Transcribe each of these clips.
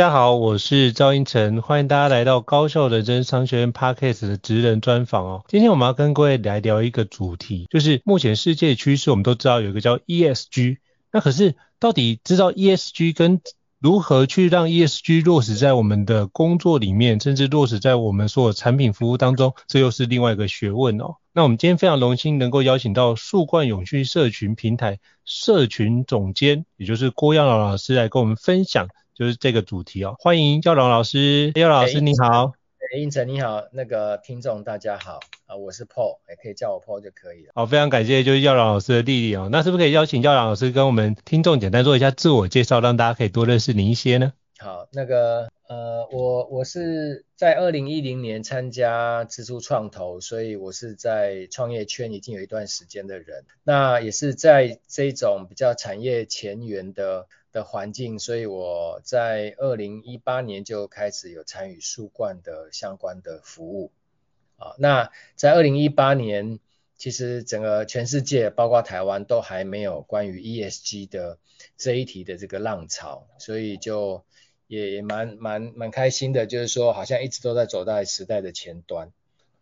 大家好，我是赵英成，欢迎大家来到高效人生商学院 Podcast 的职人专访哦。今天我们要跟各位来聊一个主题，就是目前世界趋势，我们都知道有一个叫 ESG，那可是到底知道 ESG 跟如何去让 ESG 落实在我们的工作里面，甚至落实在我们所有产品服务当中，这又是另外一个学问哦。那我们今天非常荣幸能够邀请到树冠永续社群平台社群总监，也就是郭耀朗老师来跟我们分享。就是这个主题哦，欢迎耀朗老师，耀朗老师你好，胤丞你好，那个听众大家好，啊我是 Paul，也可以叫我 Paul 就可以了。好，非常感谢就是耀朗老师的弟弟哦，那是不是可以邀请耀朗老师跟我们听众简单做一下自我介绍，让大家可以多认识你一些呢？好，那个呃我我是在二零一零年参加之初创投，所以我是在创业圈已经有一段时间的人，那也是在这种比较产业前沿的。的环境，所以我在二零一八年就开始有参与树冠的相关的服务啊。那在二零一八年，其实整个全世界，包括台湾，都还没有关于 ESG 的这一题的这个浪潮，所以就也也蛮蛮蛮开心的，就是说好像一直都在走在时代的前端。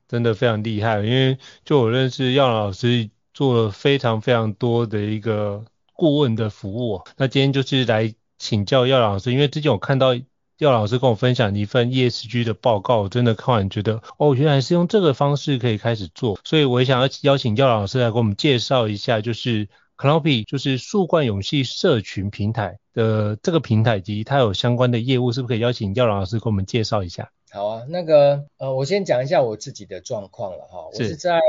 真的非常厉害，因为就我认识耀老师，做了非常非常多的一个。顾问的服务，那今天就是来请教耀朗老师，因为之前我看到廖老师跟我分享一份 ESG 的报告，我真的看完觉得哦，原来是用这个方式可以开始做，所以我也想要邀请廖老师来给我们介绍一下，就是 Canopy，就是树冠勇气社群平台的这个平台以及它有相关的业务，是不是可以邀请廖老师给我们介绍一下？好啊，那个呃，我先讲一下我自己的状况了哈，我是在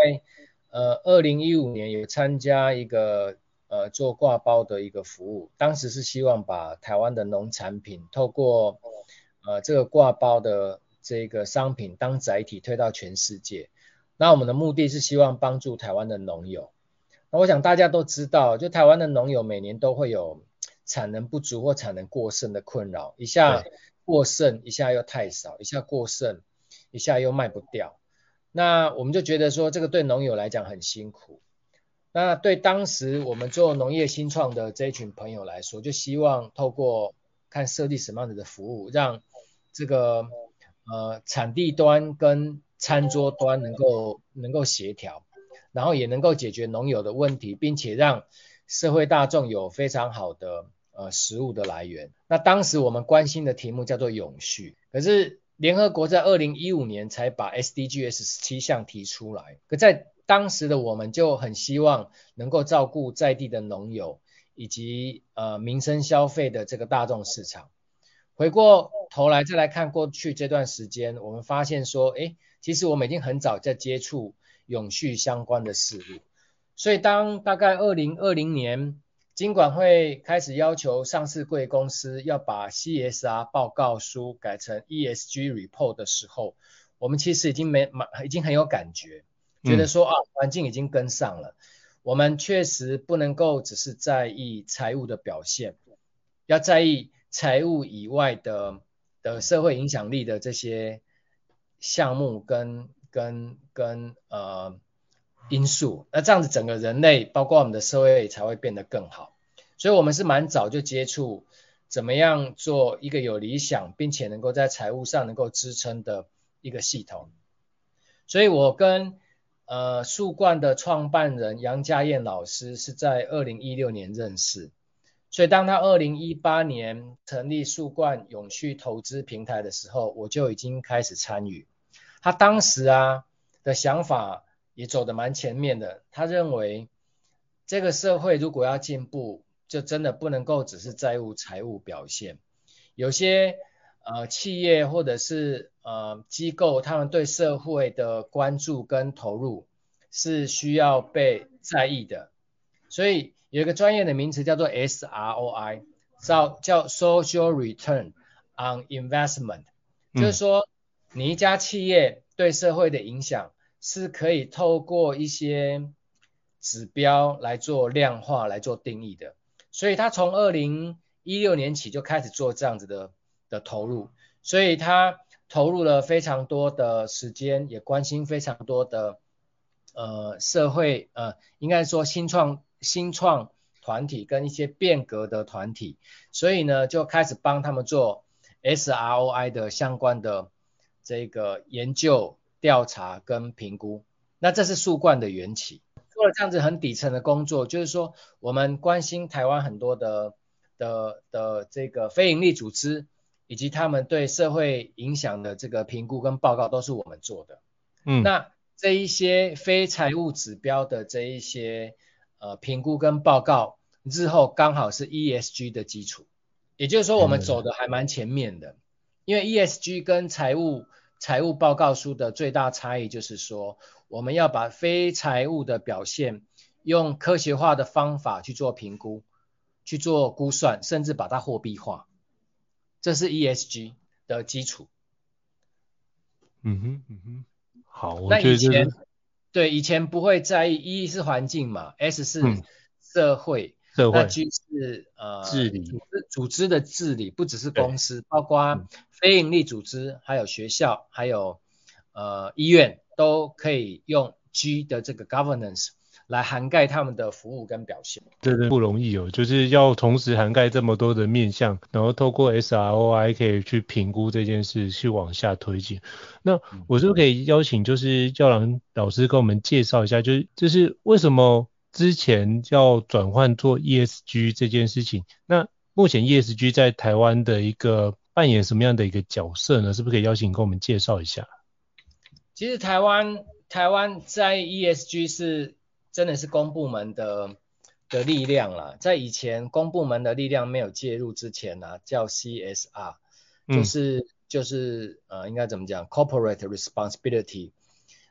呃二零一五年有参加一个。呃，做挂包的一个服务，当时是希望把台湾的农产品透过呃这个挂包的这个商品当载体推到全世界。那我们的目的是希望帮助台湾的农友。那我想大家都知道，就台湾的农友每年都会有产能不足或产能过剩的困扰，一下过剩，一下又太少，一下过剩，一下又卖不掉。那我们就觉得说，这个对农友来讲很辛苦。那对当时我们做农业新创的这一群朋友来说，就希望透过看设计什么样子的服务，让这个呃产地端跟餐桌端能够能够协调，然后也能够解决农友的问题，并且让社会大众有非常好的呃食物的来源。那当时我们关心的题目叫做永续，可是联合国在二零一五年才把 SDGs 七项提出来，可在当时的我们就很希望能够照顾在地的农友以及呃民生消费的这个大众市场。回过头来再来看过去这段时间，我们发现说，诶，其实我们已经很早在接触永续相关的事物。所以当大概二零二零年，金管会开始要求上市贵公司要把 CSR 报告书改成 ESG report 的时候，我们其实已经没蛮已经很有感觉。觉得说啊，环境已经跟上了，我们确实不能够只是在意财务的表现，要在意财务以外的的社会影响力的这些项目跟跟跟呃因素，那这样子整个人类包括我们的社会才会变得更好。所以我们是蛮早就接触怎么样做一个有理想并且能够在财务上能够支撑的一个系统。所以我跟呃，树冠的创办人杨家燕老师是在二零一六年认识，所以当他二零一八年成立树冠永续投资平台的时候，我就已经开始参与。他当时啊的想法也走得蛮前面的，他认为这个社会如果要进步，就真的不能够只是在乎财务表现，有些呃企业或者是呃，机构他们对社会的关注跟投入是需要被在意的，所以有一个专业的名词叫做 SROI，叫叫 Social Return on Investment，就是说你一家企业对社会的影响是可以透过一些指标来做量化来做定义的，所以他从二零一六年起就开始做这样子的的投入，所以他。投入了非常多的时间，也关心非常多的呃社会呃，应该说新创新创团体跟一些变革的团体，所以呢就开始帮他们做 SROI 的相关的这个研究调查跟评估。那这是树冠的缘起，做了这样子很底层的工作，就是说我们关心台湾很多的的的这个非营利组织。以及他们对社会影响的这个评估跟报告都是我们做的。嗯，那这一些非财务指标的这一些呃评估跟报告，日后刚好是 ESG 的基础。也就是说，我们走的还蛮前面的。因为 ESG 跟财务财务报告书的最大差异就是说，我们要把非财务的表现用科学化的方法去做评估，去做估算，甚至把它货币化。这是 ESG 的基础。嗯哼，嗯哼，好，那以前对以前不会在意，E 是环境嘛，S 是社会，嗯、社会，那 G 是呃治理组织，组织的治理，不只是公司，包括非营利组织，还有学校，还有呃医院，都可以用 G 的这个 governance。来涵盖他们的服务跟表现，对对，不容易哦，就是要同时涵盖这么多的面向，然后透过 SROI 可以去评估这件事，去往下推进。那我是不是可以邀请，就是教郎老师跟我们介绍一下，就是就是为什么之前要转换做 ESG 这件事情？那目前 ESG 在台湾的一个扮演什么样的一个角色呢？是不是可以邀请跟我们介绍一下？其实台湾台湾在 ESG 是。真的是公部门的的力量啦，在以前公部门的力量没有介入之前呢、啊，叫 CSR，就是、嗯、就是呃应该怎么讲，Corporate Responsibility，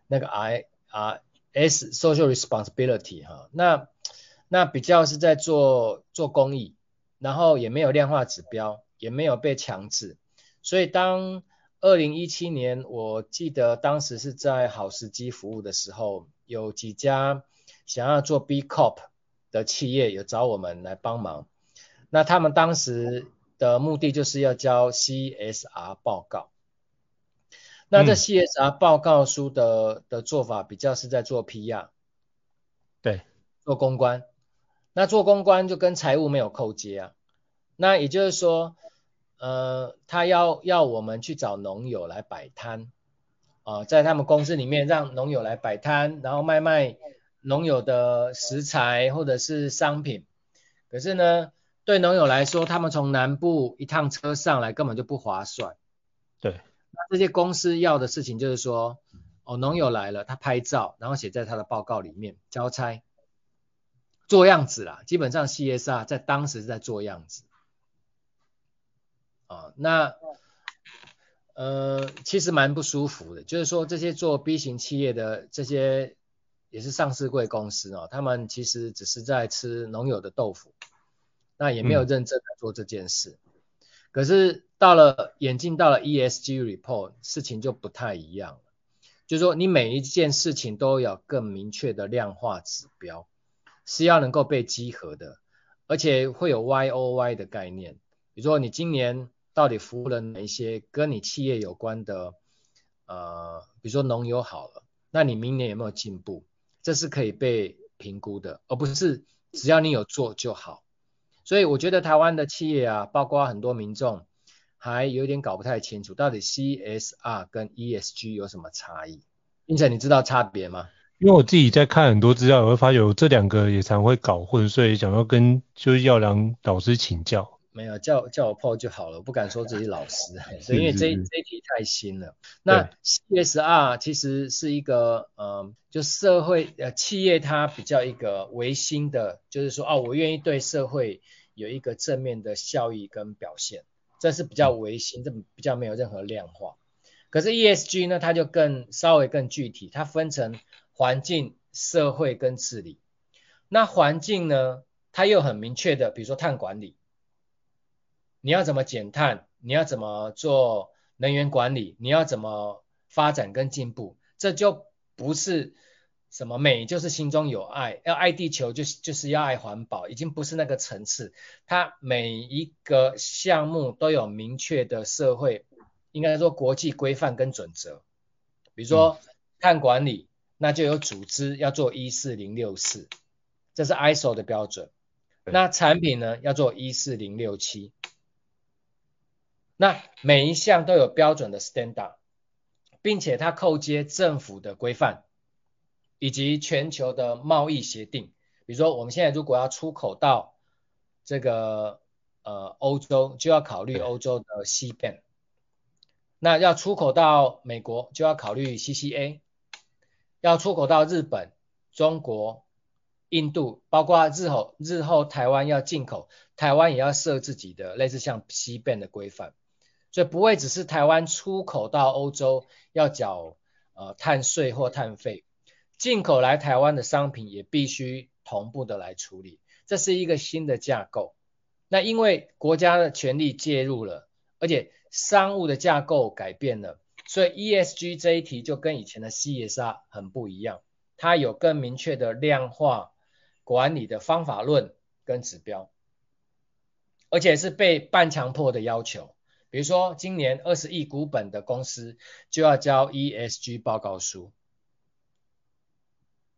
那个 I R S Social Responsibility 哈，那那比较是在做做公益，然后也没有量化指标，也没有被强制，所以当二零一七年，我记得当时是在好时机服务的时候，有几家。想要做 B Corp 的企业有找我们来帮忙，那他们当时的目的就是要交 CSR 报告。那这 CSR 报告书的的做法比较是在做 PR，对，做公关。那做公关就跟财务没有扣接啊。那也就是说，呃，他要要我们去找农友来摆摊啊，在他们公司里面让农友来摆摊，然后卖卖。农友的食材或者是商品，可是呢，对农友来说，他们从南部一趟车上来根本就不划算。对，那这些公司要的事情就是说，哦，农友来了，他拍照，然后写在他的报告里面交差，做样子啦。基本上 CSR 在当时是在做样子。啊，那呃，其实蛮不舒服的，就是说这些做 B 型企业的这些。也是上市贵公司哦，他们其实只是在吃农友的豆腐，那也没有认真的做这件事。嗯、可是到了眼镜到了 ESG report，事情就不太一样了。就是说你每一件事情都有更明确的量化指标，是要能够被集合的，而且会有 YOY 的概念。比如说你今年到底服务了哪一些跟你企业有关的，呃，比如说农友好了，那你明年有没有进步？这是可以被评估的，而不是只要你有做就好。所以我觉得台湾的企业啊，包括很多民众。还有点搞不太清楚，到底 CSR 跟 ESG 有什么差异？英成，你知道差别吗？因为我自己在看很多资料，我会发现这两个也常会搞混，所以想要跟就是耀良老师请教。没有，叫叫我 Paul 就好了，我不敢说自己老师，所以因为这这一题太新了。那 CSR 其实是一个呃，就社会呃企业它比较一个维新的，就是说哦，我愿意对社会有一个正面的效益跟表现。这是比较维新，这比较没有任何量化。可是 ESG 呢，它就更稍微更具体，它分成环境、社会跟治理。那环境呢，它又很明确的，比如说碳管理，你要怎么减碳？你要怎么做能源管理？你要怎么发展跟进步？这就不是。什么美就是心中有爱，要爱地球就是就是要爱环保，已经不是那个层次。它每一个项目都有明确的社会，应该说国际规范跟准则。比如说碳管理，那就有组织要做一四零六四，这是 ISO 的标准。那产品呢，要做一四零六七。那每一项都有标准的 standard，并且它扣接政府的规范。以及全球的贸易协定，比如说我们现在如果要出口到这个呃欧洲，就要考虑欧洲的 CBAM，那要出口到美国就要考虑 CCA，要出口到日本、中国、印度，包括日后日后台湾要进口，台湾也要设自己的类似像 C 变的规范，所以不会只是台湾出口到欧洲要缴呃碳税或碳费。进口来台湾的商品也必须同步的来处理，这是一个新的架构。那因为国家的权力介入了，而且商务的架构改变了，所以 ESG 这一题就跟以前的 CSR 很不一样，它有更明确的量化管理的方法论跟指标，而且是被半强迫的要求。比如说今年二十亿股本的公司就要交 ESG 报告书。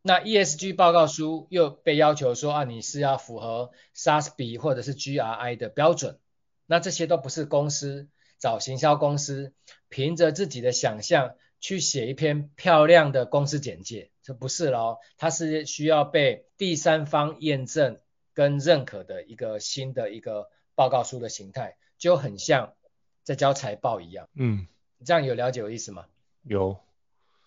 那 ESG 报告书又被要求说啊，你是要符合 SASB 或者是 GRI 的标准，那这些都不是公司找行销公司凭着自己的想象去写一篇漂亮的公司简介，这不是咯，它是需要被第三方验证跟认可的一个新的一个报告书的形态，就很像在交财报一样。嗯，这样有了解我意思吗？有。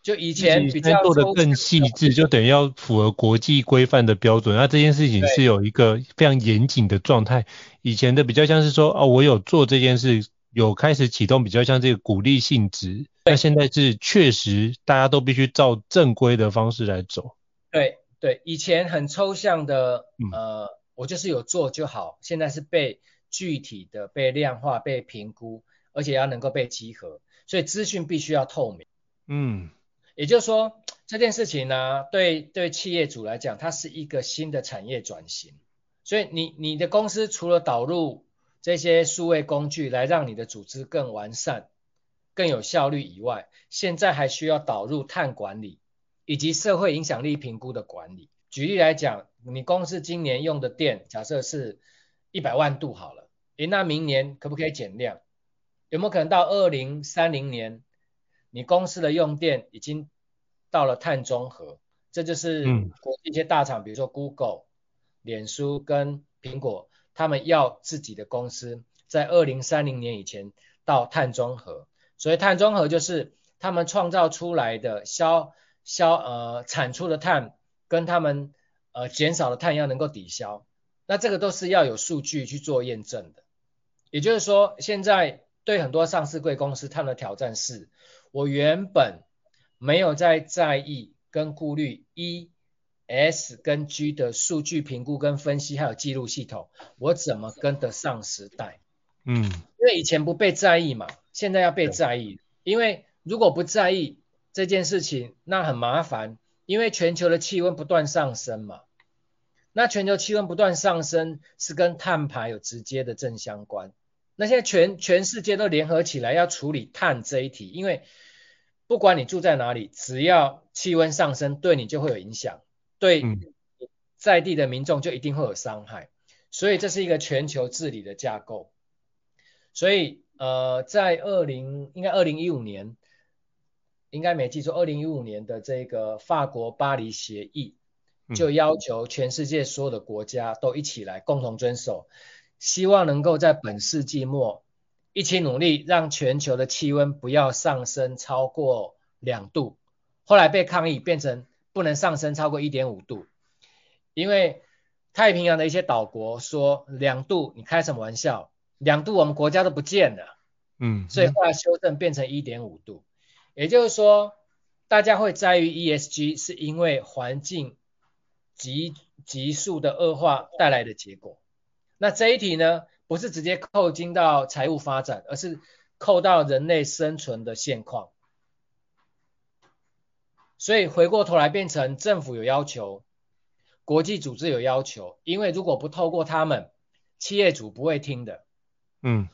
就以前比较做的更细致，就等于要符合国际规范的标准。那这件事情是有一个非常严谨的状态。以前的比较像是说，哦，我有做这件事，有开始启动，比较像这个鼓励性质。那现在是确实大家都必须照正规的方式来走。对对，以前很抽象的，呃，我就是有做就好。现在是被具体的、被量化、被评估，而且要能够被集合，所以资讯必须要透明。嗯。也就是说，这件事情呢、啊，对对企业主来讲，它是一个新的产业转型。所以你你的公司除了导入这些数位工具来让你的组织更完善、更有效率以外，现在还需要导入碳管理以及社会影响力评估的管理。举例来讲，你公司今年用的电，假设是一百万度好了，诶，那明年可不可以减量？有没有可能到二零三零年？你公司的用电已经到了碳中和，这就是国际一些大厂，嗯、比如说 Google、脸书跟苹果，他们要自己的公司在二零三零年以前到碳中和。所以碳中和就是他们创造出来的消消呃产出的碳跟他们呃减少的碳要能够抵消。那这个都是要有数据去做验证的。也就是说，现在对很多上市贵公司，他们的挑战是。我原本没有在在意跟顾虑 E、S 跟 G 的数据评估跟分析，还有记录系统，我怎么跟得上时代？嗯，因为以前不被在意嘛，现在要被在意。因为如果不在意，这件事情，那很麻烦，因为全球的气温不断上升嘛。那全球气温不断上升是跟碳排有直接的正相关。那现在全全世界都联合起来要处理碳这一题，因为不管你住在哪里，只要气温上升，对你就会有影响，对在地的民众就一定会有伤害。所以这是一个全球治理的架构。所以呃，在二零应该二零一五年。应该没记错，二零一五年的这个法国巴黎协议就要求全世界所有的国家都一起来共同遵守，希望能够在本世纪末一起努力，让全球的气温不要上升超过两度。后来被抗议变成不能上升超过一点五度，因为太平洋的一些岛国说两度，你开什么玩笑？两度我们国家都不见了，嗯，所以后来修正变成一点五度。也就是说，大家会在于 ESG，是因为环境急急速的恶化带来的结果。那这一题呢，不是直接扣进到财务发展，而是扣到人类生存的现况。所以回过头来变成政府有要求，国际组织有要求，因为如果不透过他们，企业主不会听的。嗯，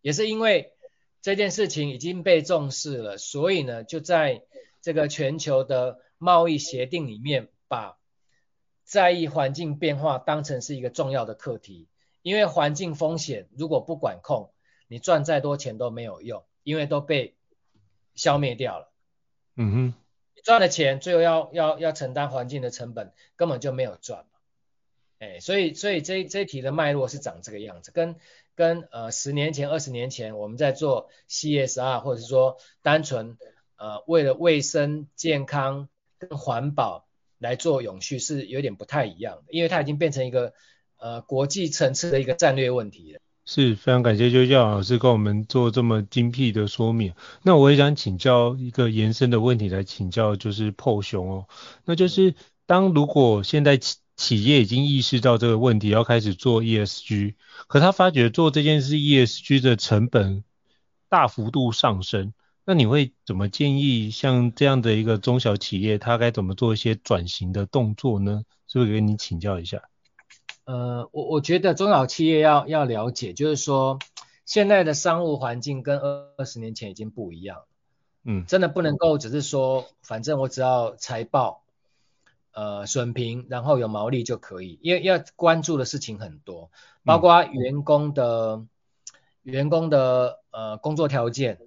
也是因为。这件事情已经被重视了，所以呢，就在这个全球的贸易协定里面，把在意环境变化当成是一个重要的课题。因为环境风险如果不管控，你赚再多钱都没有用，因为都被消灭掉了。嗯哼，你赚了钱，最后要要要承担环境的成本，根本就没有赚。哎，所以所以这这一题的脉络是长这个样子，跟。跟呃十年前、二十年前我们在做 CSR，或者是说单纯呃为了卫生健康跟环保来做永续是有点不太一样的，因为它已经变成一个呃国际层次的一个战略问题了。是非常感谢邱校老师跟我们做这么精辟的说明。那我也想请教一个延伸的问题来请教，就是 Paul 兄哦，那就是当如果现在。企业已经意识到这个问题，要开始做 ESG，可他发觉做这件事 ESG 的成本大幅度上升，那你会怎么建议像这样的一个中小企业，他该怎么做一些转型的动作呢？是不是跟你请教一下？呃，我我觉得中小企业要要了解，就是说现在的商务环境跟二二十年前已经不一样，嗯，真的不能够只是说，反正我只要财报。呃，损平，然后有毛利就可以，因为要关注的事情很多，包括员工的、嗯、员工的呃工作条件，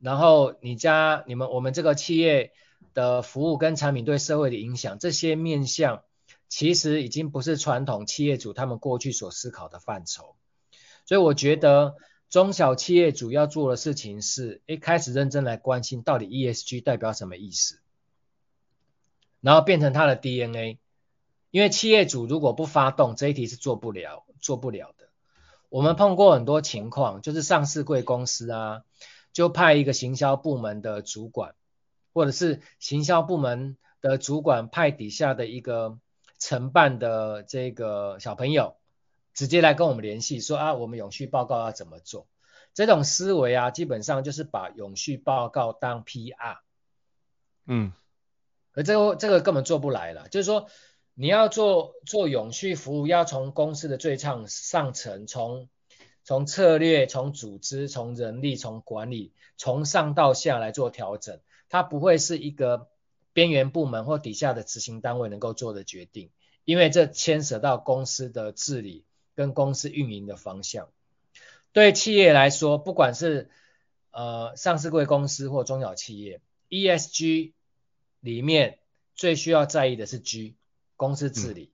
然后你家你们我们这个企业的服务跟产品对社会的影响，这些面向其实已经不是传统企业主他们过去所思考的范畴，所以我觉得中小企业主要做的事情是，一开始认真来关心到底 ESG 代表什么意思。然后变成他的 DNA，因为企业主如果不发动这一题是做不了，做不了的。我们碰过很多情况，就是上市贵公司啊，就派一个行销部门的主管，或者是行销部门的主管派底下的一个承办的这个小朋友，直接来跟我们联系说啊，我们永续报告要怎么做？这种思维啊，基本上就是把永续报告当 PR。嗯。而这个这个根本做不来了，就是说你要做做永续服务，要从公司的最上上层，从从策略、从组织、从人力、从管理，从上到下来做调整，它不会是一个边缘部门或底下的执行单位能够做的决定，因为这牵涉到公司的治理跟公司运营的方向。对企业来说，不管是呃上市贵公司或中小企业，ESG。里面最需要在意的是 G，公司治理，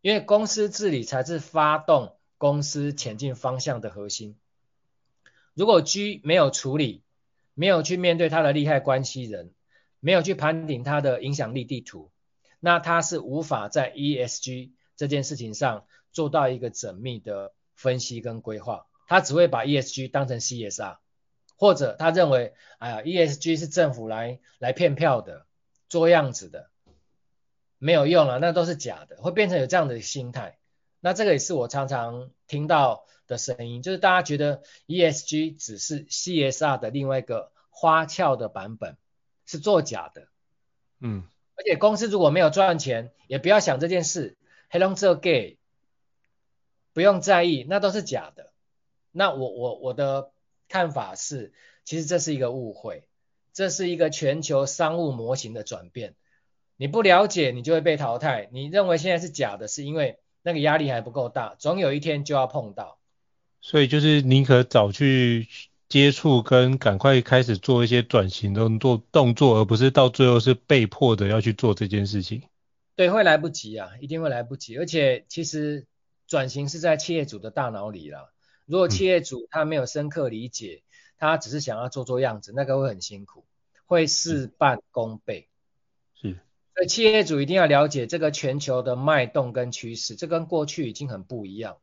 因为公司治理才是发动公司前进方向的核心。如果 G 没有处理，没有去面对他的利害关系人，没有去盘点他的影响力地图，那他是无法在 ESG 这件事情上做到一个缜密的分析跟规划，他只会把 ESG 当成 CSR，或者他认为，哎呀，ESG 是政府来来骗票的。做样子的没有用了，那都是假的，会变成有这样的心态。那这个也是我常常听到的声音，就是大家觉得 ESG 只是 CSR 的另外一个花俏的版本，是作假的。嗯，而且公司如果没有赚钱，也不要想这件事。黑龙这 gay 不用在意，那都是假的。那我我我的看法是，其实这是一个误会，这是一个全球商务模型的转变。你不了解，你就会被淘汰。你认为现在是假的，是因为那个压力还不够大，总有一天就要碰到。所以就是宁可早去接触跟赶快开始做一些转型动作动作，而不是到最后是被迫的要去做这件事情。对，会来不及啊，一定会来不及。而且其实转型是在企业主的大脑里啦。如果企业主他没有深刻理解，嗯、他只是想要做做样子，那个会很辛苦，会事半功倍。是。所以企业主一定要了解这个全球的脉动跟趋势，这跟过去已经很不一样。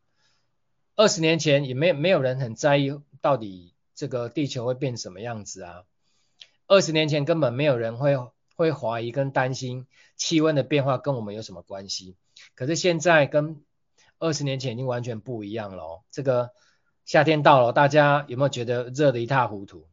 二十年前也没没有人很在意到底这个地球会变什么样子啊。二十年前根本没有人会会怀疑跟担心气温的变化跟我们有什么关系。可是现在跟二十年前已经完全不一样了哦。这个夏天到了，大家有没有觉得热得一塌糊涂？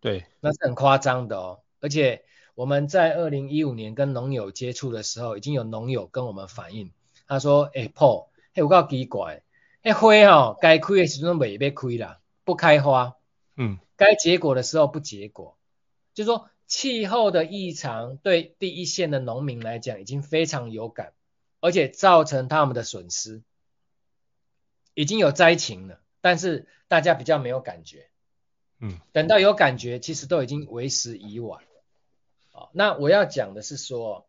对，那是很夸张的哦，而且。我们在二零一五年跟农友接触的时候，已经有农友跟我们反映，他说：“哎、欸、，Paul，哎，我够奇怪，哎，花哦，该开的时候没被开啦，不开花，嗯，该结果的时候不结果，就说气候的异常对第一线的农民来讲已经非常有感，而且造成他们的损失，已经有灾情了，但是大家比较没有感觉，嗯，等到有感觉，其实都已经为时已晚。”那我要讲的是说，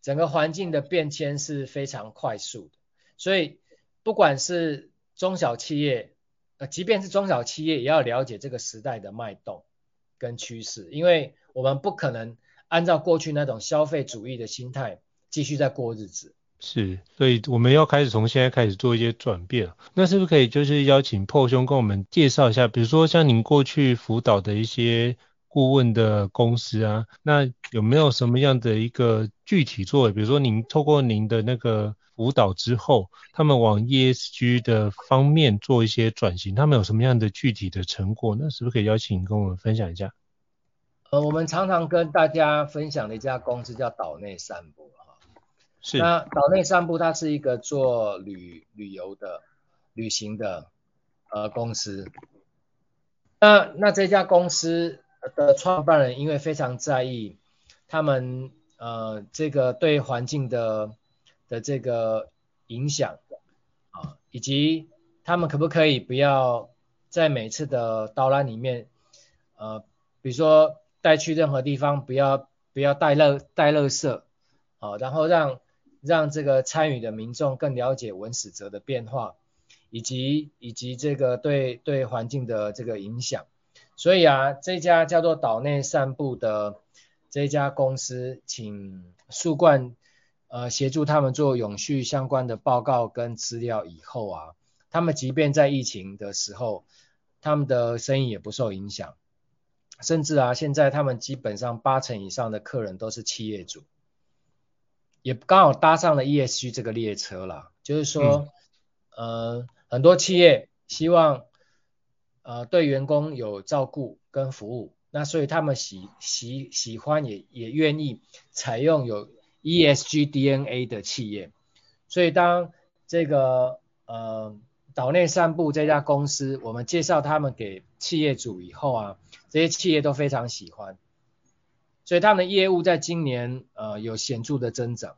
整个环境的变迁是非常快速的，所以不管是中小企业，呃，即便是中小企业，也要了解这个时代的脉动跟趋势，因为我们不可能按照过去那种消费主义的心态继续在过日子。是，所以我们要开始从现在开始做一些转变。那是不是可以就是邀请破兄跟我们介绍一下，比如说像您过去辅导的一些。顾问的公司啊，那有没有什么样的一个具体作为？比如说您透过您的那个辅导之后，他们往 ESG 的方面做一些转型，他们有什么样的具体的成果？呢是不是可以邀请跟我们分享一下？呃，我们常常跟大家分享的一家公司叫岛内散步哈。是。那岛内散步它是一个做旅旅游的旅行的呃公司。那那这家公司。的创办人因为非常在意他们呃这个对环境的的这个影响啊，以及他们可不可以不要在每次的导览里面呃比如说带去任何地方不要不要带垃带垃圾啊，然后让让这个参与的民众更了解文史哲的变化，以及以及这个对对环境的这个影响。所以啊，这家叫做岛内散步的这家公司，请树冠呃协助他们做永续相关的报告跟资料以后啊，他们即便在疫情的时候，他们的生意也不受影响，甚至啊，现在他们基本上八成以上的客人都是企业主，也刚好搭上了 ESG 这个列车啦，就是说，嗯、呃，很多企业希望。呃，对员工有照顾跟服务，那所以他们喜喜喜欢也也愿意采用有 ESG DNA 的企业，所以当这个呃岛内散步这家公司，我们介绍他们给企业主以后啊，这些企业都非常喜欢，所以他们的业务在今年呃有显著的增长。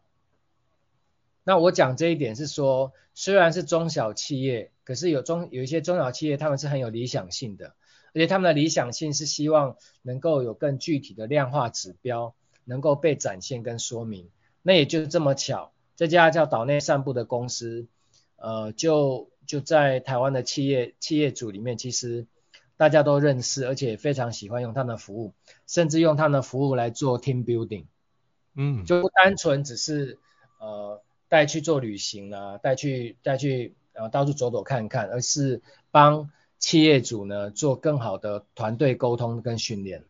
那我讲这一点是说，虽然是中小企业，可是有中有一些中小企业，他们是很有理想性的，而且他们的理想性是希望能够有更具体的量化指标，能够被展现跟说明。那也就这么巧，这家叫岛内散步的公司，呃，就就在台湾的企业企业主里面，其实大家都认识，而且非常喜欢用他们的服务，甚至用他们的服务来做 team building，嗯，就不单纯只是呃。带去做旅行啊，带去带去呃到处走走看看，而是帮企业主呢做更好的团队沟通跟训练。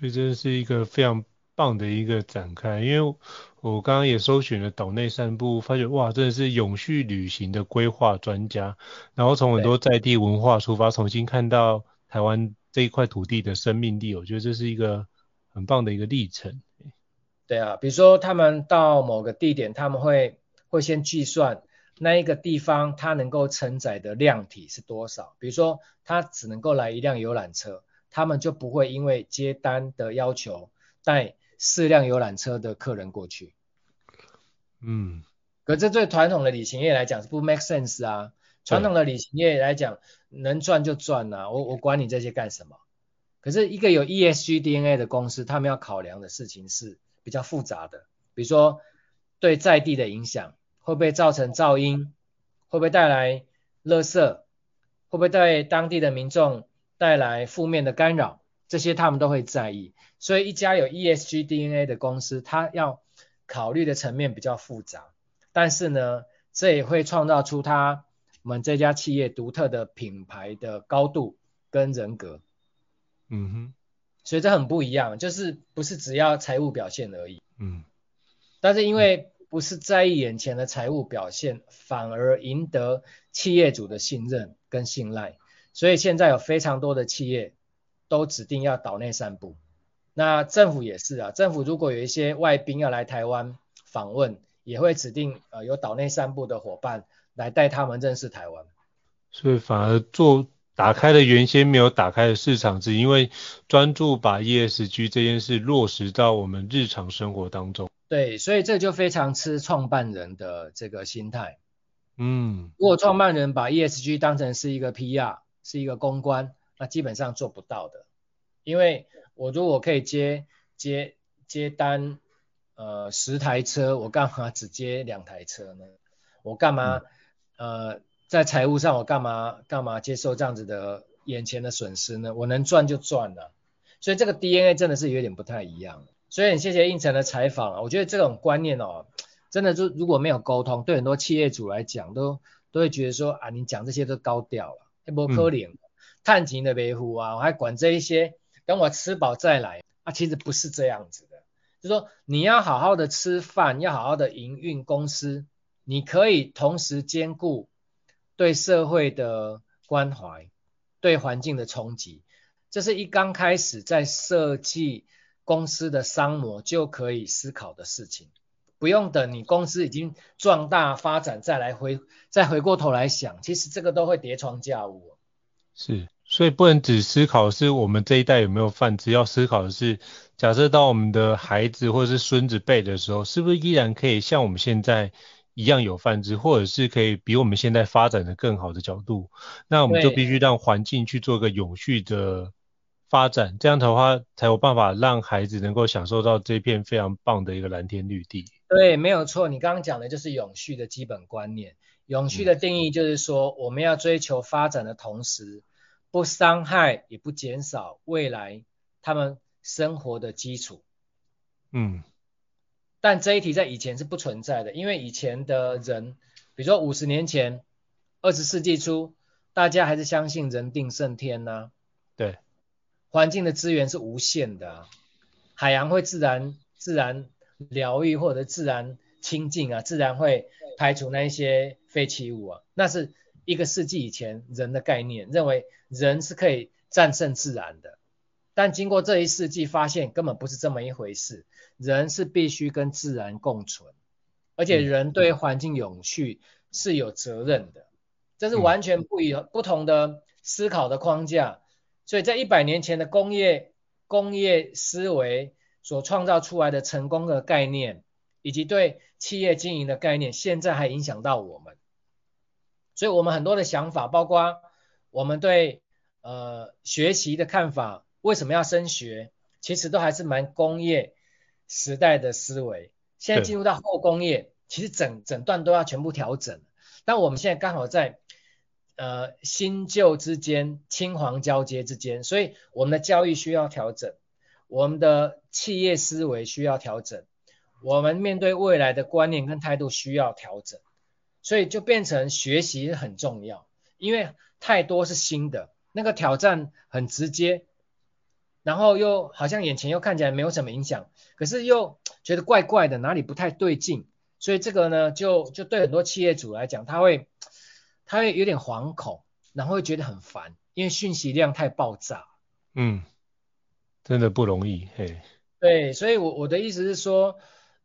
我觉得这是一个非常棒的一个展开，因为我刚刚也搜寻了岛内散步，发觉哇，真的是永续旅行的规划专家，然后从很多在地文化出发，重新看到台湾这一块土地的生命力，我觉得这是一个很棒的一个历程。对啊，比如说他们到某个地点，他们会会先计算那一个地方它能够承载的量体是多少。比如说，它只能够来一辆游览车，他们就不会因为接单的要求带四辆游览车的客人过去。嗯，可这对传统的旅行业来讲是不 make sense 啊。传统的旅行业来讲，能赚就赚啊，我我管你这些干什么？可是一个有 ESG DNA 的公司，他们要考量的事情是比较复杂的，比如说对在地的影响，会不会造成噪音，会不会带来垃圾，会不会对当地的民众带来负面的干扰，这些他们都会在意。所以一家有 ESG DNA 的公司，它要考虑的层面比较复杂，但是呢，这也会创造出它我们这家企业独特的品牌的高度跟人格。嗯哼。所以这很不一样，就是不是只要财务表现而已。嗯，但是因为不是在意眼前的财务表现，反而赢得企业主的信任跟信赖，所以现在有非常多的企业都指定要岛内散步。那政府也是啊，政府如果有一些外宾要来台湾访问，也会指定呃有岛内散步的伙伴来带他们认识台湾。所以反而做。打开了原先没有打开的市场，是因为专注把 ESG 这件事落实到我们日常生活当中。对，所以这就非常吃创办人的这个心态。嗯，如果创办人把 ESG 当成是一个 PR，是一个公关，那基本上做不到的。因为我如果可以接接接单，呃，十台车，我干嘛只接两台车呢？我干嘛？嗯、呃。在财务上，我干嘛干嘛接受这样子的眼前的损失呢？我能赚就赚了，所以这个 DNA 真的是有点不太一样。所以很谢谢应成的采访啊，我觉得这种观念哦，真的就如果没有沟通，对很多企业主来讲都都会觉得说啊，你讲这些都高调了，不可怜，探情的维护啊，我还管这一些，等我吃饱再来。啊，其实不是这样子的，就是说你要好好的吃饭，要好好的营运公司，你可以同时兼顾。对社会的关怀，对环境的冲击，这是一刚开始在设计公司的商模就可以思考的事情，不用等你公司已经壮大发展再来回再回过头来想，其实这个都会叠床架屋。是，所以不能只思考是我们这一代有没有饭吃，要思考的是，假设到我们的孩子或者是孙子辈的时候，是不是依然可以像我们现在。一样有饭吃，或者是可以比我们现在发展的更好的角度，那我们就必须让环境去做一个永续的发展，这样的话才有办法让孩子能够享受到这片非常棒的一个蓝天绿地。对，没有错，你刚刚讲的就是永续的基本观念。永续的定义就是说，嗯、我们要追求发展的同时，不伤害也不减少未来他们生活的基础。嗯。但这一题在以前是不存在的，因为以前的人，比如说五十年前，二十世纪初，大家还是相信人定胜天呐、啊。对，环境的资源是无限的、啊，海洋会自然自然疗愈或者自然清净啊，自然会排除那一些废弃物啊。那是一个世纪以前人的概念，认为人是可以战胜自然的。但经过这一世纪，发现根本不是这么一回事。人是必须跟自然共存，而且人对环境永续是有责任的，这是完全不一不同的思考的框架。所以在一百年前的工业工业思维所创造出来的成功的概念，以及对企业经营的概念，现在还影响到我们。所以我们很多的想法，包括我们对呃学习的看法，为什么要升学，其实都还是蛮工业。时代的思维，现在进入到后工业，其实整整段都要全部调整。但我们现在刚好在呃新旧之间，青黄交接之间，所以我们的教育需要调整，我们的企业思维需要调整，我们面对未来的观念跟态度需要调整，所以就变成学习很重要，因为太多是新的，那个挑战很直接。然后又好像眼前又看起来没有什么影响，可是又觉得怪怪的，哪里不太对劲，所以这个呢，就就对很多企业主来讲，他会他会有点惶恐，然后会觉得很烦，因为讯息量太爆炸。嗯，真的不容易，嘿。对，所以我，我我的意思是说，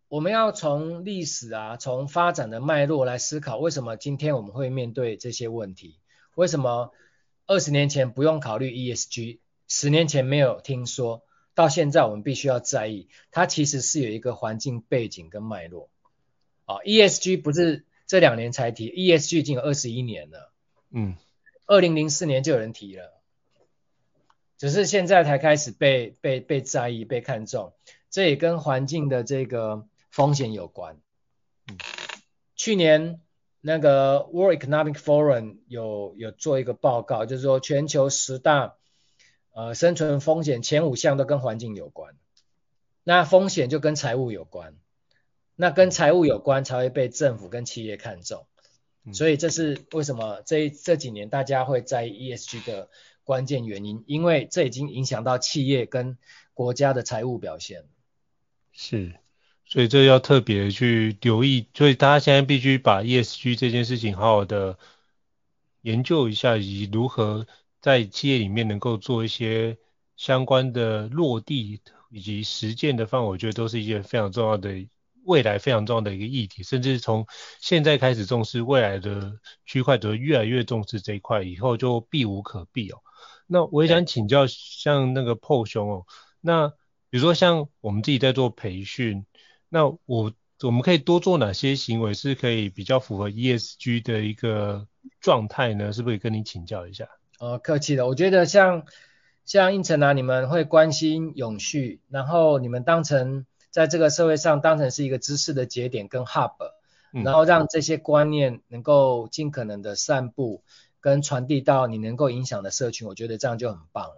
我们要从历史啊，从发展的脉络来思考，为什么今天我们会面对这些问题？为什么二十年前不用考虑 ESG，十年前没有听说，到现在我们必须要在意？它其实是有一个环境背景跟脉络。啊，ESG 不是这两年才提，ESG 已经有二十一年了。嗯，二零零四年就有人提了。只是现在才开始被被被在意、被看重，这也跟环境的这个风险有关。嗯，去年那个 World Economic Forum 有有做一个报告，就是说全球十大呃生存风险前五项都跟环境有关，那风险就跟财务有关，那跟财务有关才会被政府跟企业看重，所以这是为什么这这几年大家会在意 ESG 的。关键原因，因为这已经影响到企业跟国家的财务表现。是，所以这要特别去留意，所以大家现在必须把 ESG 这件事情好好的研究一下，以及如何在企业里面能够做一些相关的落地以及实践的范围，我觉得都是一件非常重要的。未来非常重要的一个议题，甚至从现在开始重视，未来的区块就会越来越重视这一块，以后就避无可避哦。那我也想请教，像那个 Paul 兄哦，那比如说像我们自己在做培训，那我我们可以多做哪些行为是可以比较符合 ESG 的一个状态呢？是不是可以跟你请教一下？哦，客气了。我觉得像像应成啊，你们会关心永续，然后你们当成。在这个社会上当成是一个知识的节点跟 hub，然后让这些观念能够尽可能的散布跟传递到你能够影响的社群，我觉得这样就很棒。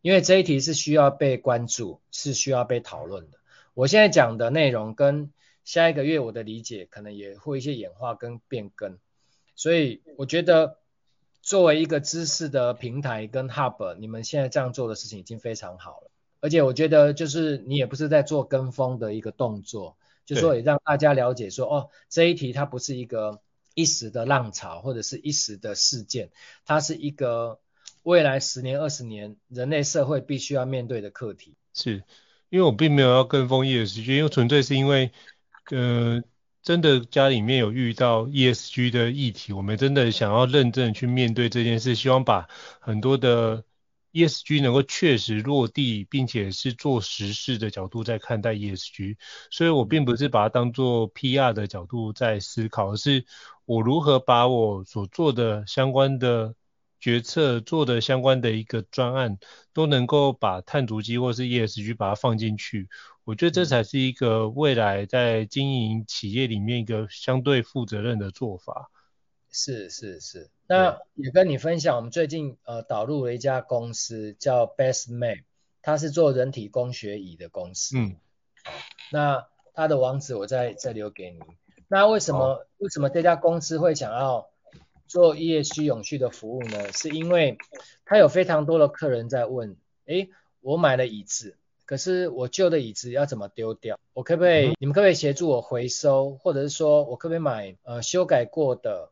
因为这一题是需要被关注，是需要被讨论的。我现在讲的内容跟下一个月我的理解可能也会一些演化跟变更，所以我觉得作为一个知识的平台跟 hub，你们现在这样做的事情已经非常好了。而且我觉得，就是你也不是在做跟风的一个动作，就是说也让大家了解说，哦，这一题它不是一个一时的浪潮或者是一时的事件，它是一个未来十年、二十年人类社会必须要面对的课题。是，因为我并没有要跟风 ESG，因为纯粹是因为，呃，真的家里面有遇到 ESG 的议题，我们真的想要认真去面对这件事，希望把很多的。ESG 能够确实落地，并且是做实事的角度在看待 ESG，所以我并不是把它当做 PR 的角度在思考，而是我如何把我所做的相关的决策、做的相关的一个专案，都能够把碳足迹或是 ESG 把它放进去。我觉得这才是一个未来在经营企业里面一个相对负责任的做法。是是是，那也跟你分享，我们最近呃导入了一家公司叫 Bestmate，它是做人体工学椅的公司。嗯，那它的网址我再再留给你。那为什么、哦、为什么这家公司会想要做 ESG 永续的服务呢？是因为它有非常多的客人在问，诶，我买了椅子，可是我旧的椅子要怎么丢掉？我可不可以、嗯、你们可不可以协助我回收，或者是说我可不可以买呃修改过的？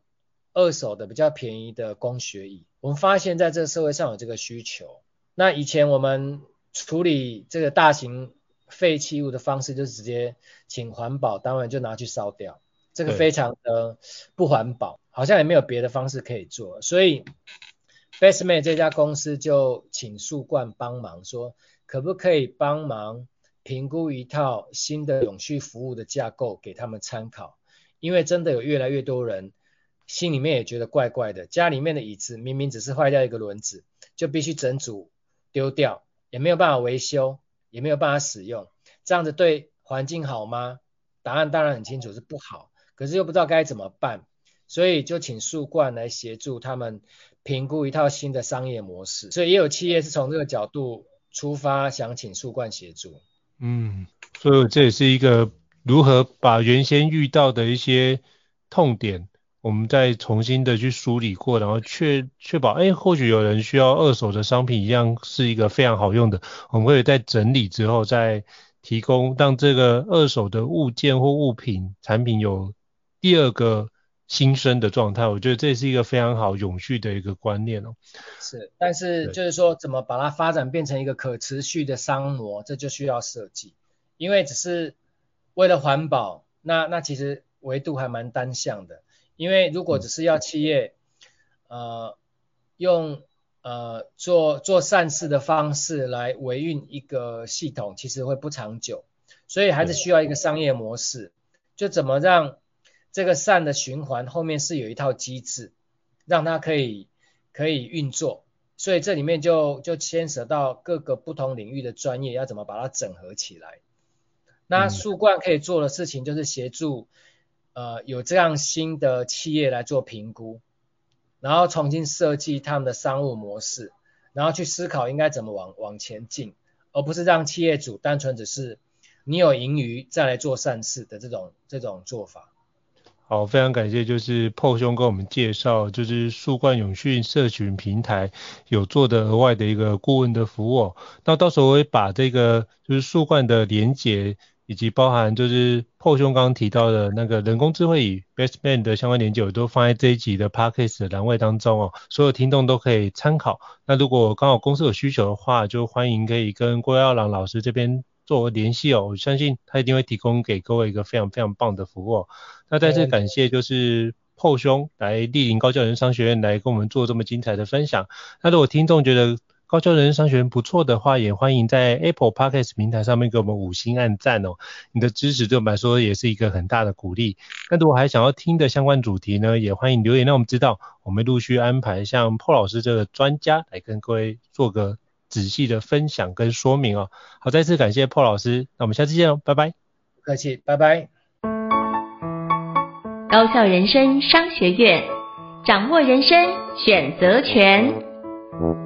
二手的比较便宜的工学椅，我们发现在这个社会上有这个需求。那以前我们处理这个大型废弃物的方式，就是直接请环保单位就拿去烧掉，这个非常的不环保，好像也没有别的方式可以做。所以 Bestmate 这家公司就请树冠帮忙，说可不可以帮忙评估一套新的永续服务的架构给他们参考，因为真的有越来越多人。心里面也觉得怪怪的，家里面的椅子明明只是坏掉一个轮子，就必须整组丢掉，也没有办法维修，也没有办法使用，这样子对环境好吗？答案当然很清楚是不好，可是又不知道该怎么办，所以就请树冠来协助他们评估一套新的商业模式，所以也有企业是从这个角度出发，想请树冠协助。嗯，所以这也是一个如何把原先遇到的一些痛点。我们再重新的去梳理过，然后确确保，哎，或许有人需要二手的商品，一样是一个非常好用的。我们会在整理之后再提供，让这个二手的物件或物品产品有第二个新生的状态。我觉得这是一个非常好永续的一个观念哦。是，但是就是说怎么把它发展变成一个可持续的商模，这就需要设计。因为只是为了环保，那那其实维度还蛮单向的。因为如果只是要企业，嗯、呃，用呃做做善事的方式来维运一个系统，其实会不长久。所以还是需要一个商业模式，就怎么让这个善的循环后面是有一套机制，让它可以可以运作。所以这里面就就牵涉到各个不同领域的专业要怎么把它整合起来。那树冠可以做的事情就是协助，呃，有这样新的企业来做评估，然后重新设计他们的商务模式，然后去思考应该怎么往往前进，而不是让企业主单纯只是你有盈余再来做善事的这种这种做法。好，非常感谢，就是 Paul 兄跟我们介绍，就是树冠永续社群平台有做的额外的一个顾问的服务。那到时候我会把这个就是树冠的连结，以及包含就是 Paul 兄刚刚提到的那个人工智慧与 Bestman 的相关连结，我都放在这一集的 Podcast 的栏位当中哦，所有听众都可以参考。那如果刚好公司有需求的话，就欢迎可以跟郭耀朗老师这边。做联系哦，我相信他一定会提供给各位一个非常非常棒的服务。那再次感谢就是 Paul 兄来莅临高教人商学院来跟我们做这么精彩的分享。那如果听众觉得高教人生商学院不错的话，也欢迎在 Apple Podcast 平台上面给我们五星按赞哦。你的支持对我们来说也是一个很大的鼓励。那如果还想要听的相关主题呢，也欢迎留言让我们知道，我们陆续安排像 Paul 老师这个专家来跟各位做个。仔细的分享跟说明哦，好，再次感谢 Paul 老师，那我们下次见哦，拜拜。不客气，拜拜。高校人生商学院，掌握人生选择权。